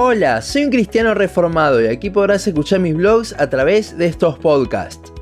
Hola, soy un cristiano reformado y aquí podrás escuchar mis blogs a través de estos podcasts.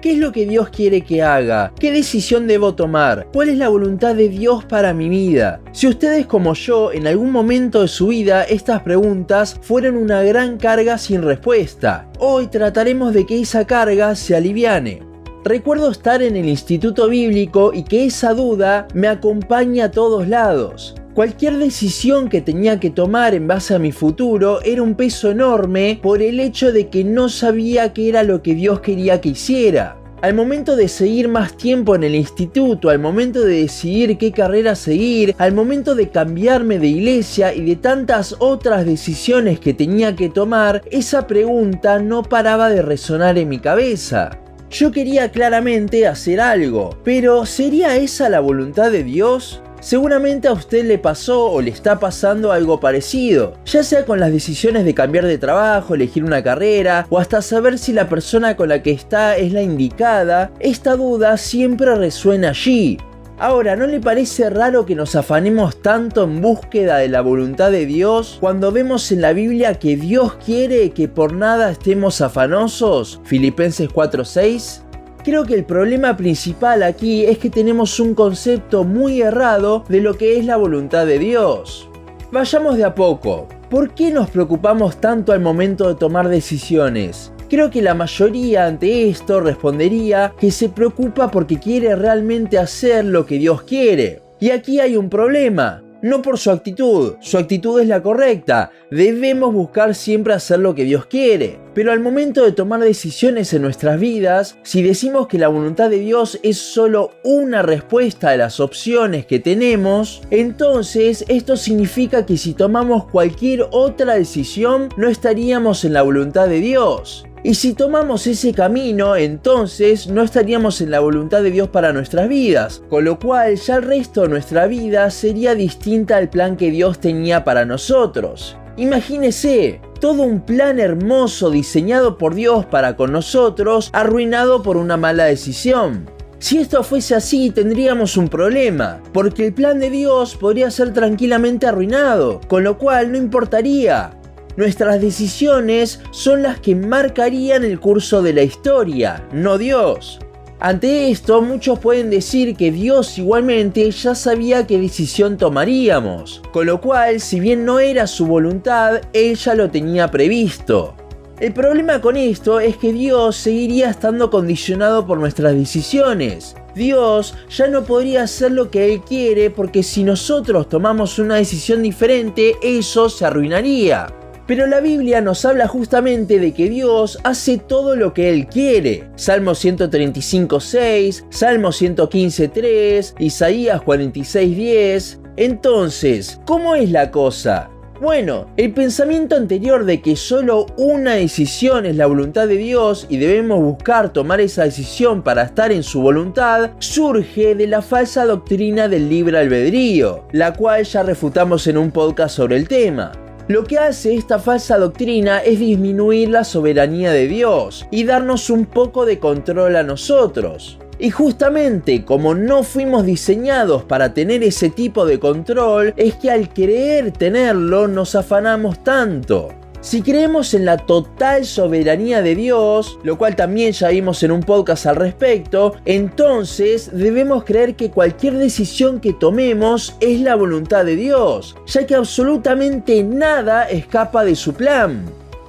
¿Qué es lo que Dios quiere que haga? ¿Qué decisión debo tomar? ¿Cuál es la voluntad de Dios para mi vida? Si ustedes como yo en algún momento de su vida estas preguntas fueron una gran carga sin respuesta, hoy trataremos de que esa carga se aliviane. Recuerdo estar en el instituto bíblico y que esa duda me acompaña a todos lados. Cualquier decisión que tenía que tomar en base a mi futuro era un peso enorme por el hecho de que no sabía qué era lo que Dios quería que hiciera. Al momento de seguir más tiempo en el instituto, al momento de decidir qué carrera seguir, al momento de cambiarme de iglesia y de tantas otras decisiones que tenía que tomar, esa pregunta no paraba de resonar en mi cabeza. Yo quería claramente hacer algo, pero ¿sería esa la voluntad de Dios? Seguramente a usted le pasó o le está pasando algo parecido, ya sea con las decisiones de cambiar de trabajo, elegir una carrera o hasta saber si la persona con la que está es la indicada, esta duda siempre resuena allí. Ahora, ¿no le parece raro que nos afanemos tanto en búsqueda de la voluntad de Dios cuando vemos en la Biblia que Dios quiere que por nada estemos afanosos? Filipenses 4:6. Creo que el problema principal aquí es que tenemos un concepto muy errado de lo que es la voluntad de Dios. Vayamos de a poco. ¿Por qué nos preocupamos tanto al momento de tomar decisiones? Creo que la mayoría ante esto respondería que se preocupa porque quiere realmente hacer lo que Dios quiere. Y aquí hay un problema no por su actitud, su actitud es la correcta, debemos buscar siempre hacer lo que Dios quiere. Pero al momento de tomar decisiones en nuestras vidas, si decimos que la voluntad de Dios es solo una respuesta a las opciones que tenemos, entonces esto significa que si tomamos cualquier otra decisión no estaríamos en la voluntad de Dios. Y si tomamos ese camino, entonces no estaríamos en la voluntad de Dios para nuestras vidas, con lo cual ya el resto de nuestra vida sería distinta al plan que Dios tenía para nosotros. Imagínese, todo un plan hermoso diseñado por Dios para con nosotros, arruinado por una mala decisión. Si esto fuese así, tendríamos un problema, porque el plan de Dios podría ser tranquilamente arruinado, con lo cual no importaría. Nuestras decisiones son las que marcarían el curso de la historia, no Dios. Ante esto, muchos pueden decir que Dios igualmente ya sabía qué decisión tomaríamos, con lo cual, si bien no era su voluntad, Él ya lo tenía previsto. El problema con esto es que Dios seguiría estando condicionado por nuestras decisiones. Dios ya no podría hacer lo que Él quiere porque si nosotros tomamos una decisión diferente, eso se arruinaría. Pero la Biblia nos habla justamente de que Dios hace todo lo que Él quiere. Salmo 135.6, Salmo 115.3, Isaías 46.10. Entonces, ¿cómo es la cosa? Bueno, el pensamiento anterior de que solo una decisión es la voluntad de Dios y debemos buscar tomar esa decisión para estar en su voluntad surge de la falsa doctrina del libre albedrío, la cual ya refutamos en un podcast sobre el tema. Lo que hace esta falsa doctrina es disminuir la soberanía de Dios y darnos un poco de control a nosotros. Y justamente como no fuimos diseñados para tener ese tipo de control, es que al querer tenerlo nos afanamos tanto. Si creemos en la total soberanía de Dios, lo cual también ya vimos en un podcast al respecto, entonces debemos creer que cualquier decisión que tomemos es la voluntad de Dios, ya que absolutamente nada escapa de su plan.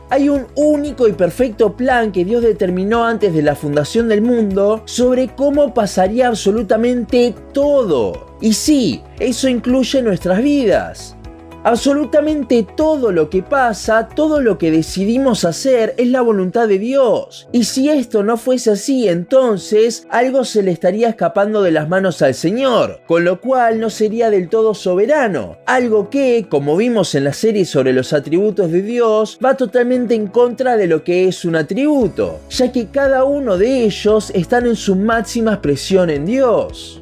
Hay un único y perfecto plan que Dios determinó antes de la fundación del mundo sobre cómo pasaría absolutamente todo. Y sí, eso incluye nuestras vidas. Absolutamente todo lo que pasa, todo lo que decidimos hacer es la voluntad de Dios. Y si esto no fuese así, entonces algo se le estaría escapando de las manos al Señor, con lo cual no sería del todo soberano. Algo que, como vimos en la serie sobre los atributos de Dios, va totalmente en contra de lo que es un atributo, ya que cada uno de ellos están en su máxima expresión en Dios.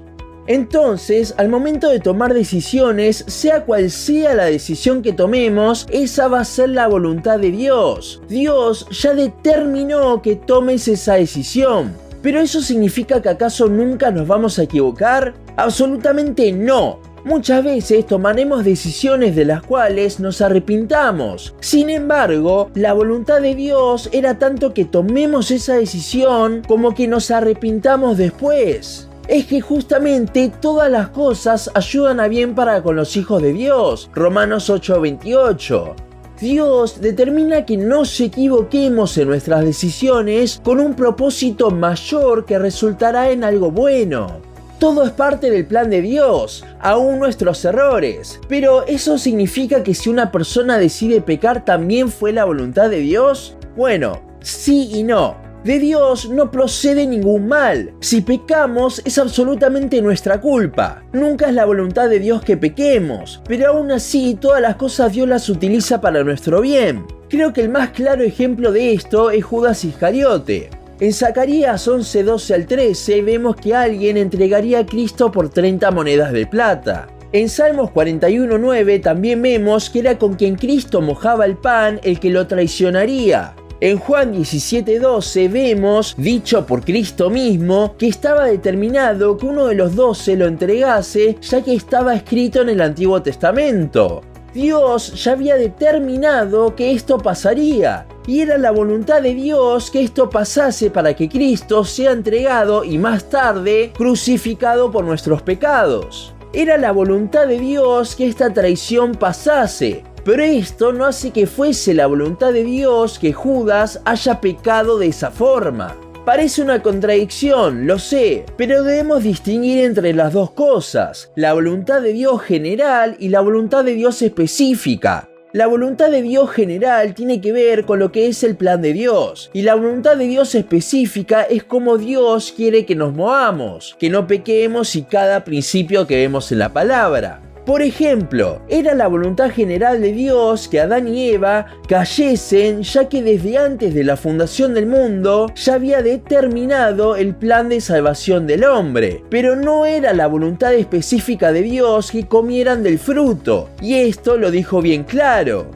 Entonces, al momento de tomar decisiones, sea cual sea la decisión que tomemos, esa va a ser la voluntad de Dios. Dios ya determinó que tomes esa decisión. ¿Pero eso significa que acaso nunca nos vamos a equivocar? Absolutamente no. Muchas veces tomaremos decisiones de las cuales nos arrepintamos. Sin embargo, la voluntad de Dios era tanto que tomemos esa decisión como que nos arrepintamos después es que justamente todas las cosas ayudan a bien para con los hijos de Dios. Romanos 8:28. Dios determina que no se equivoquemos en nuestras decisiones con un propósito mayor que resultará en algo bueno. Todo es parte del plan de Dios, aún nuestros errores. Pero ¿eso significa que si una persona decide pecar también fue la voluntad de Dios? Bueno, sí y no. De Dios no procede ningún mal. Si pecamos es absolutamente nuestra culpa. Nunca es la voluntad de Dios que pequemos, pero aún así todas las cosas Dios las utiliza para nuestro bien. Creo que el más claro ejemplo de esto es Judas Iscariote. En Zacarías 11, 12 al 13 vemos que alguien entregaría a Cristo por 30 monedas de plata. En Salmos 41.9 también vemos que era con quien Cristo mojaba el pan el que lo traicionaría. En Juan 17:12 vemos, dicho por Cristo mismo, que estaba determinado que uno de los doce lo entregase, ya que estaba escrito en el Antiguo Testamento. Dios ya había determinado que esto pasaría, y era la voluntad de Dios que esto pasase para que Cristo sea entregado y más tarde crucificado por nuestros pecados. Era la voluntad de Dios que esta traición pasase, pero esto no hace que fuese la voluntad de Dios que Judas haya pecado de esa forma. Parece una contradicción, lo sé, pero debemos distinguir entre las dos cosas, la voluntad de Dios general y la voluntad de Dios específica. La voluntad de Dios general tiene que ver con lo que es el plan de Dios y la voluntad de Dios específica es como Dios quiere que nos movamos, que no pequemos y cada principio que vemos en la palabra. Por ejemplo, era la voluntad general de Dios que Adán y Eva cayesen ya que desde antes de la fundación del mundo ya había determinado el plan de salvación del hombre, pero no era la voluntad específica de Dios que comieran del fruto, y esto lo dijo bien claro.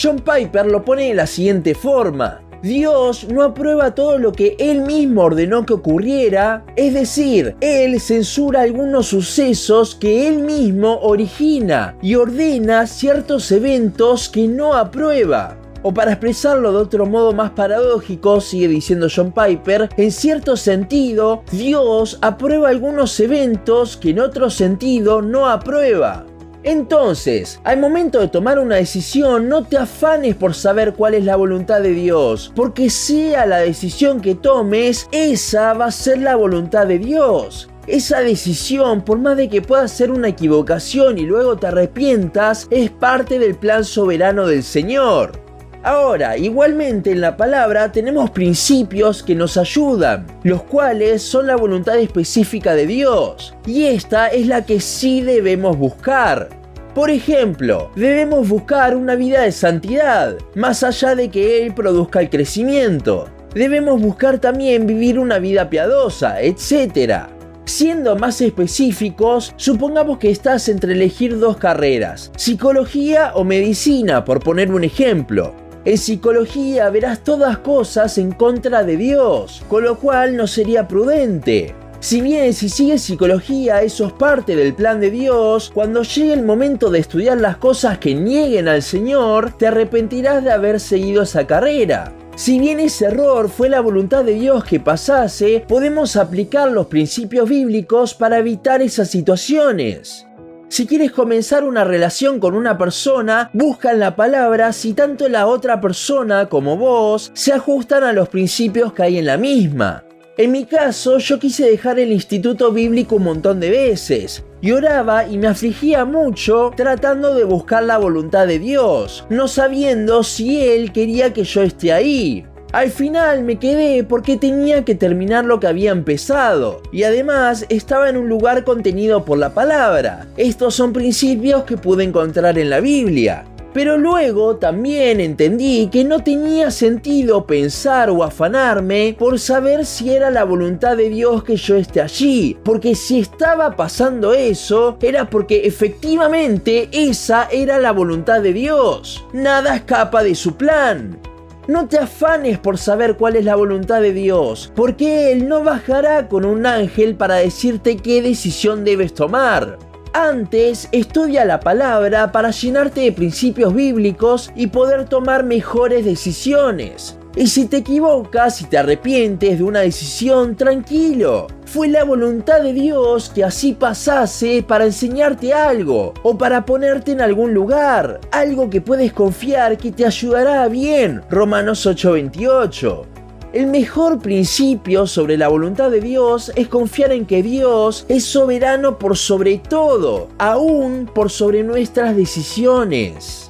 John Piper lo pone de la siguiente forma. Dios no aprueba todo lo que Él mismo ordenó que ocurriera, es decir, Él censura algunos sucesos que Él mismo origina y ordena ciertos eventos que no aprueba. O para expresarlo de otro modo más paradójico, sigue diciendo John Piper, en cierto sentido, Dios aprueba algunos eventos que en otro sentido no aprueba. Entonces, al momento de tomar una decisión, no te afanes por saber cuál es la voluntad de Dios, porque sea la decisión que tomes, esa va a ser la voluntad de Dios. Esa decisión, por más de que pueda ser una equivocación y luego te arrepientas, es parte del plan soberano del Señor. Ahora, igualmente en la palabra tenemos principios que nos ayudan, los cuales son la voluntad específica de Dios, y esta es la que sí debemos buscar. Por ejemplo, debemos buscar una vida de santidad, más allá de que Él produzca el crecimiento. Debemos buscar también vivir una vida piadosa, etc. Siendo más específicos, supongamos que estás entre elegir dos carreras, psicología o medicina, por poner un ejemplo. En psicología verás todas cosas en contra de Dios, con lo cual no sería prudente. Si bien si sigues psicología eso es parte del plan de Dios, cuando llegue el momento de estudiar las cosas que nieguen al Señor, te arrepentirás de haber seguido esa carrera. Si bien ese error fue la voluntad de Dios que pasase, podemos aplicar los principios bíblicos para evitar esas situaciones. Si quieres comenzar una relación con una persona, busca en la palabra si tanto la otra persona como vos se ajustan a los principios que hay en la misma. En mi caso, yo quise dejar el instituto bíblico un montón de veces. Y oraba y me afligía mucho tratando de buscar la voluntad de Dios, no sabiendo si Él quería que yo esté ahí. Al final me quedé porque tenía que terminar lo que había empezado y además estaba en un lugar contenido por la palabra. Estos son principios que pude encontrar en la Biblia. Pero luego también entendí que no tenía sentido pensar o afanarme por saber si era la voluntad de Dios que yo esté allí, porque si estaba pasando eso era porque efectivamente esa era la voluntad de Dios. Nada escapa de su plan. No te afanes por saber cuál es la voluntad de Dios, porque Él no bajará con un ángel para decirte qué decisión debes tomar. Antes, estudia la palabra para llenarte de principios bíblicos y poder tomar mejores decisiones. Y si te equivocas y te arrepientes de una decisión, tranquilo. Fue la voluntad de Dios que así pasase para enseñarte algo o para ponerte en algún lugar. Algo que puedes confiar que te ayudará bien. Romanos 8:28. El mejor principio sobre la voluntad de Dios es confiar en que Dios es soberano por sobre todo, aún por sobre nuestras decisiones.